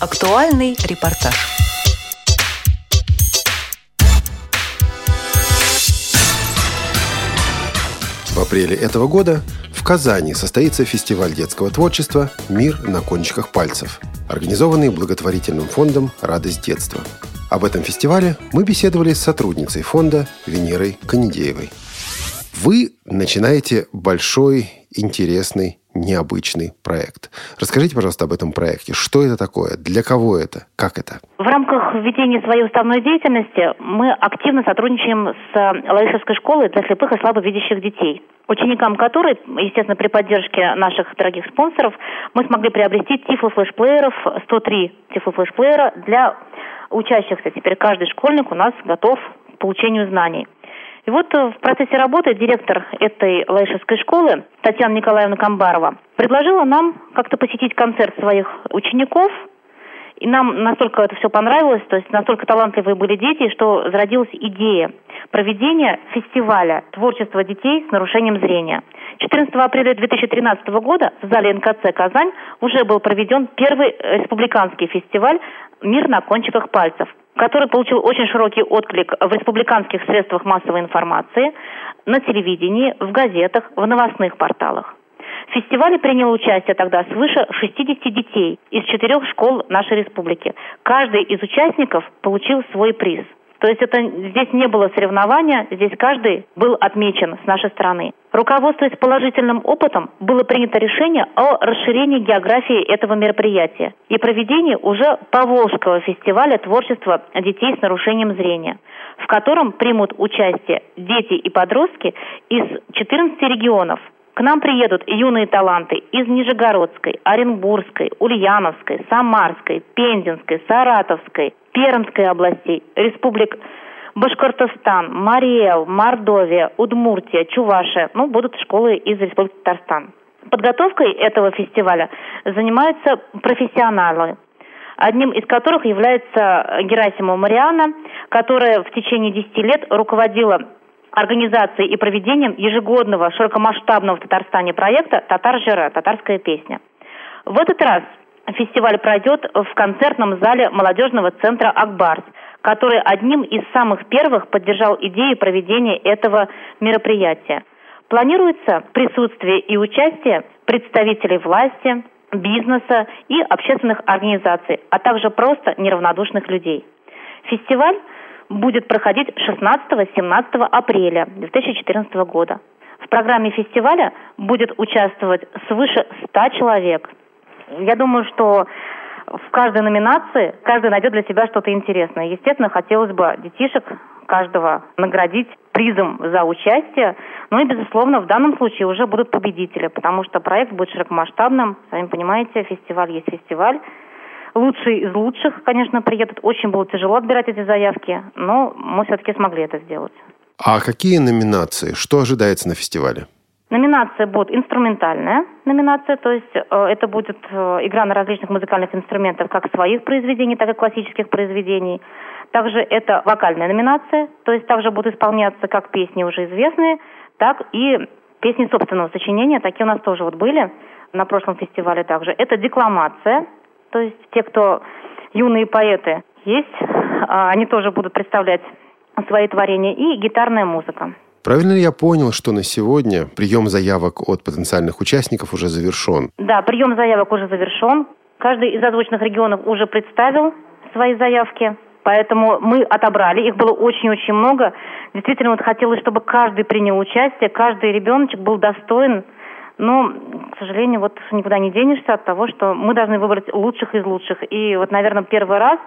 Актуальный репортаж. В апреле этого года в Казани состоится фестиваль детского творчества «Мир на кончиках пальцев», организованный благотворительным фондом «Радость детства». Об этом фестивале мы беседовали с сотрудницей фонда Венерой Канедеевой. Вы начинаете большой, интересный необычный проект. Расскажите, пожалуйста, об этом проекте. Что это такое? Для кого это? Как это? В рамках ведения своей уставной деятельности мы активно сотрудничаем с Лаишевской школой для слепых и слабовидящих детей, ученикам которой, естественно, при поддержке наших дорогих спонсоров, мы смогли приобрести тифлофлешплееров, 103 тифлофлешплеера для учащихся. Теперь каждый школьник у нас готов к получению знаний. И вот э, в процессе работы директор этой лаишевской школы Татьяна Николаевна Камбарова предложила нам как-то посетить концерт своих учеников, и нам настолько это все понравилось, то есть настолько талантливые были дети, что зародилась идея проведения фестиваля творчества детей с нарушением зрения. 14 апреля 2013 года в зале НКЦ «Казань» уже был проведен первый республиканский фестиваль «Мир на кончиках пальцев», который получил очень широкий отклик в республиканских средствах массовой информации, на телевидении, в газетах, в новостных порталах. В фестивале приняло участие тогда свыше 60 детей из четырех школ нашей республики. Каждый из участников получил свой приз – то есть это здесь не было соревнования, здесь каждый был отмечен с нашей стороны. Руководствуясь положительным опытом, было принято решение о расширении географии этого мероприятия и проведении уже Поволжского фестиваля творчества детей с нарушением зрения, в котором примут участие дети и подростки из 14 регионов – к нам приедут юные таланты из Нижегородской, Оренбургской, Ульяновской, Самарской, Пензенской, Саратовской, Пермской областей, республик Башкортостан, Мариэл, Мордовия, Удмуртия, Чувашия. Ну, будут школы из Республики Татарстан. Подготовкой этого фестиваля занимаются профессионалы, одним из которых является Герасимова Мариана, которая в течение 10 лет руководила организацией и проведением ежегодного широкомасштабного в Татарстане проекта «Татар Жира» – татарская песня. В этот раз фестиваль пройдет в концертном зале молодежного центра «Акбарс», который одним из самых первых поддержал идею проведения этого мероприятия. Планируется присутствие и участие представителей власти, бизнеса и общественных организаций, а также просто неравнодушных людей. Фестиваль будет проходить 16-17 апреля 2014 года. В программе фестиваля будет участвовать свыше 100 человек. Я думаю, что в каждой номинации каждый найдет для себя что-то интересное. Естественно, хотелось бы детишек каждого наградить призом за участие. Ну и, безусловно, в данном случае уже будут победители, потому что проект будет широкомасштабным. Сами понимаете, фестиваль есть фестиваль лучшие из лучших, конечно, приедут. Очень было тяжело отбирать эти заявки, но мы все-таки смогли это сделать. А какие номинации? Что ожидается на фестивале? Номинация будет инструментальная номинация, то есть э, это будет э, игра на различных музыкальных инструментах, как своих произведений, так и классических произведений. Также это вокальная номинация, то есть также будут исполняться как песни уже известные, так и песни собственного сочинения, такие у нас тоже вот были на прошлом фестивале также. Это декламация, то есть те, кто юные поэты есть, а, они тоже будут представлять свои творения, и гитарная музыка. Правильно ли я понял, что на сегодня прием заявок от потенциальных участников уже завершен? Да, прием заявок уже завершен. Каждый из озвученных регионов уже представил свои заявки. Поэтому мы отобрали, их было очень-очень много. Действительно, вот хотелось, чтобы каждый принял участие, каждый ребеночек был достоин но, к сожалению, вот никуда не денешься от того, что мы должны выбрать лучших из лучших. И вот, наверное, первый раз,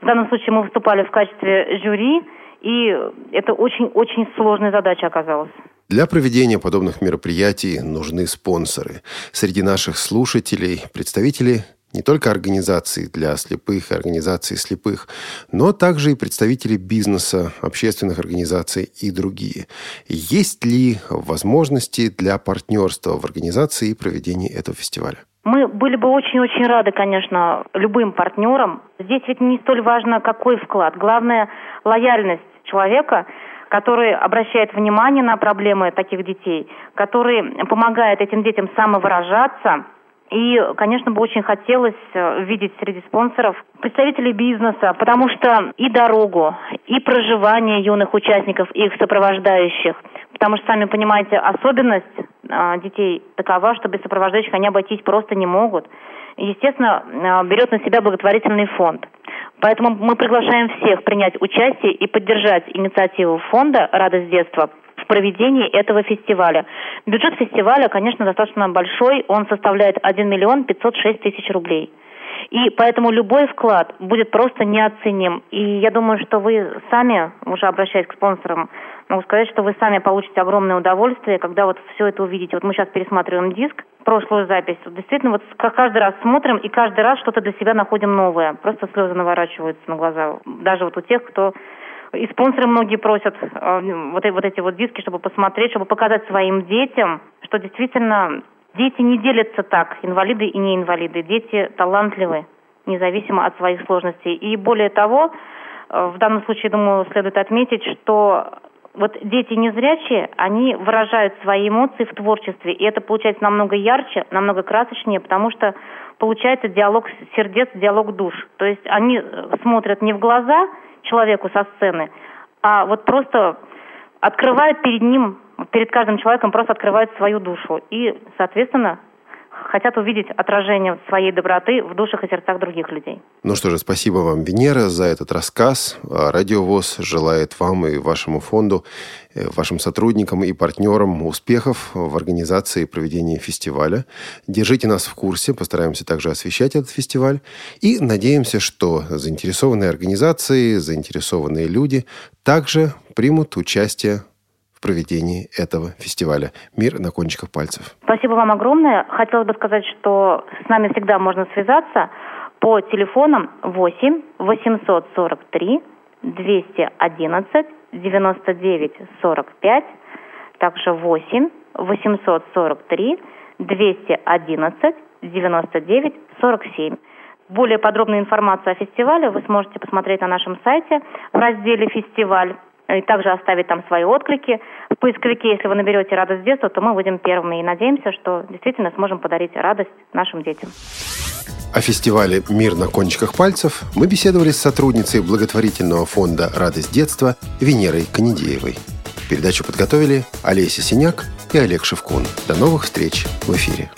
в данном случае мы выступали в качестве жюри, и это очень-очень сложная задача оказалась. Для проведения подобных мероприятий нужны спонсоры. Среди наших слушателей представители не только организаций для слепых и организаций слепых, но также и представители бизнеса, общественных организаций и другие. Есть ли возможности для партнерства в организации и проведении этого фестиваля? Мы были бы очень-очень рады, конечно, любым партнерам. Здесь ведь не столь важно, какой вклад. Главное – лояльность человека, который обращает внимание на проблемы таких детей, который помогает этим детям самовыражаться – И, конечно, бы очень хотелось э, видеть среди спонсоров представителей бизнеса, потому что и дорогу, и проживание юных участников и их сопровождающих, потому что, сами понимаете, особенность э, детей такова, что без сопровождающих они обойтись просто не могут. Естественно, э, берет на себя благотворительный фонд. Поэтому мы приглашаем всех принять участие и поддержать инициативу фонда «Радость детства» в проведении этого фестиваля. Бюджет фестиваля, конечно, достаточно большой, он составляет 1 миллион 506 тысяч рублей. И поэтому любой вклад будет просто неоценим. И я думаю, что вы сами, уже обращаясь к спонсорам, могу сказать, что вы сами получите огромное удовольствие, когда вот все это увидите. Вот мы сейчас пересматриваем диск, прошлую запись. Вот действительно, вот каждый раз смотрим и каждый раз что-то для себя находим новое. Просто слезы наворачиваются на глаза. Даже вот у тех, кто и спонсоры многие просят э, вот, вот эти вот диски, чтобы посмотреть, чтобы показать своим детям, что действительно дети не делятся так, инвалиды и не инвалиды. Дети талантливы, независимо от своих сложностей. И более того, э, в данном случае, думаю, следует отметить, что вот дети незрячие, они выражают свои эмоции в творчестве, и это получается намного ярче, намного красочнее, потому что получается диалог сердец, диалог душ. То есть они э, смотрят не в глаза человеку со сцены, а вот просто открывают перед ним, перед каждым человеком просто открывают свою душу. И, соответственно, хотят увидеть отражение своей доброты в душах и сердцах других людей. Ну что же, спасибо вам, Венера, за этот рассказ. А Радио ВОЗ желает вам и вашему фонду, э, вашим сотрудникам и партнерам успехов в организации и проведении фестиваля. Держите нас в курсе, постараемся также освещать этот фестиваль. И надеемся, что заинтересованные организации, заинтересованные люди также примут участие проведении этого фестиваля «Мир на кончиках пальцев». Спасибо вам огромное. Хотелось бы сказать, что с нами всегда можно связаться по телефонам 8 843 211 99 45, также 8 843 211 99 47. Более подробную информацию о фестивале вы сможете посмотреть на нашем сайте в разделе «Фестиваль» и также оставить там свои отклики. В поисковике, если вы наберете «Радость детства», то мы будем первыми и надеемся, что действительно сможем подарить радость нашим детям. О фестивале «Мир на кончиках пальцев» мы беседовали с сотрудницей благотворительного фонда «Радость детства» Венерой Канедеевой. Передачу подготовили Олеся Синяк и Олег Шевкун. До новых встреч в эфире.